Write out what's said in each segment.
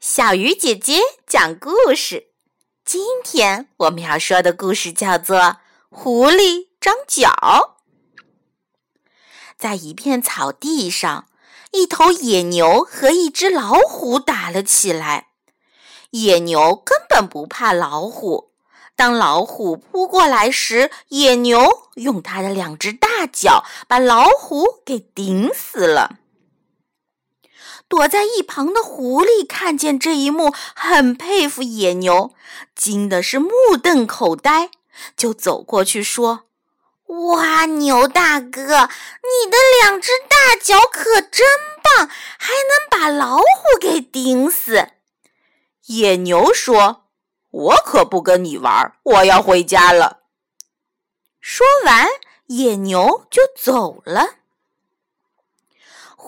小鱼姐姐讲故事。今天我们要说的故事叫做《狐狸张角》。在一片草地上，一头野牛和一只老虎打了起来。野牛根本不怕老虎。当老虎扑过来时，野牛用它的两只大脚把老虎给顶死了。躲在一旁的狐狸看见这一幕，很佩服野牛，惊的是目瞪口呆，就走过去说：“哇，牛大哥，你的两只大脚可真棒，还能把老虎给顶死。”野牛说：“我可不跟你玩，我要回家了。”说完，野牛就走了。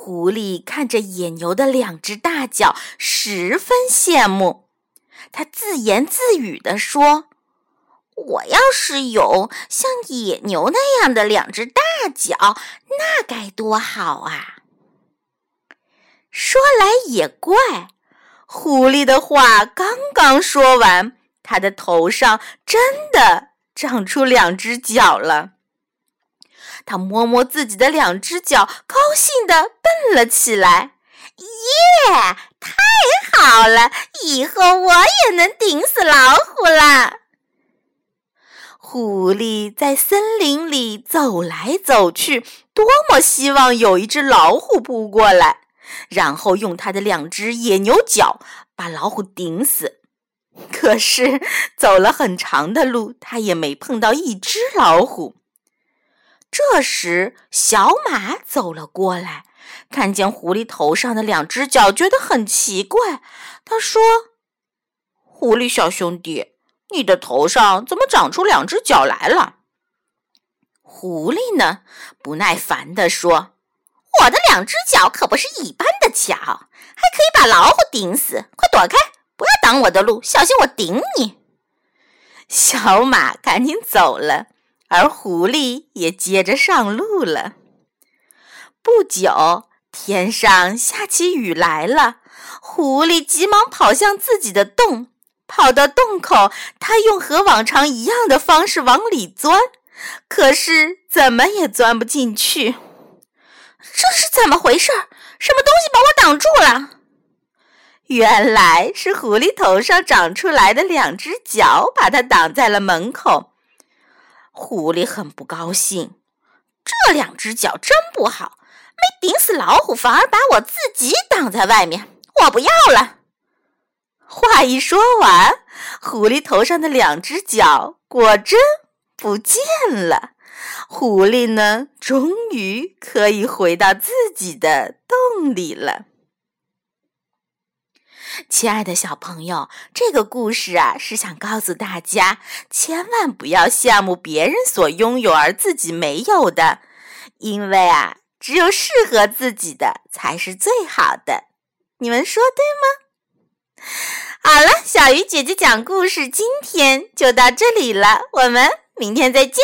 狐狸看着野牛的两只大脚，十分羡慕。他自言自语地说：“我要是有像野牛那样的两只大脚，那该多好啊！”说来也怪，狐狸的话刚刚说完，他的头上真的长出两只脚了。他摸摸自己的两只脚，高兴地蹦了起来。耶，太好了！以后我也能顶死老虎了。狐狸在森林里走来走去，多么希望有一只老虎扑过来，然后用它的两只野牛角把老虎顶死。可是走了很长的路，他也没碰到一只老虎。这时，小马走了过来，看见狐狸头上的两只脚，觉得很奇怪。他说：“狐狸小兄弟，你的头上怎么长出两只脚来了？”狐狸呢，不耐烦地说：“我的两只脚可不是一般的脚，还可以把老虎顶死！快躲开，不要挡我的路，小心我顶你！” 小马赶紧走了。而狐狸也接着上路了。不久，天上下起雨来了。狐狸急忙跑向自己的洞，跑到洞口，他用和往常一样的方式往里钻，可是怎么也钻不进去。这是怎么回事？什么东西把我挡住了？原来是狐狸头上长出来的两只脚，把它挡在了门口。狐狸很不高兴，这两只脚真不好，没顶死老虎，反而把我自己挡在外面，我不要了。话一说完，狐狸头上的两只脚果真不见了。狐狸呢，终于可以回到自己的洞里了。亲爱的小朋友，这个故事啊，是想告诉大家，千万不要羡慕别人所拥有而自己没有的，因为啊，只有适合自己的才是最好的。你们说对吗？好了，小鱼姐姐讲故事，今天就到这里了，我们明天再见。